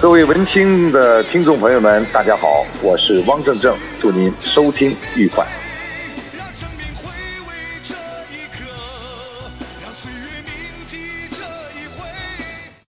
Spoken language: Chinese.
各位文青的听众朋友们，大家好，我是汪正正，祝您收听愉快。让生命回味这一刻，让岁月。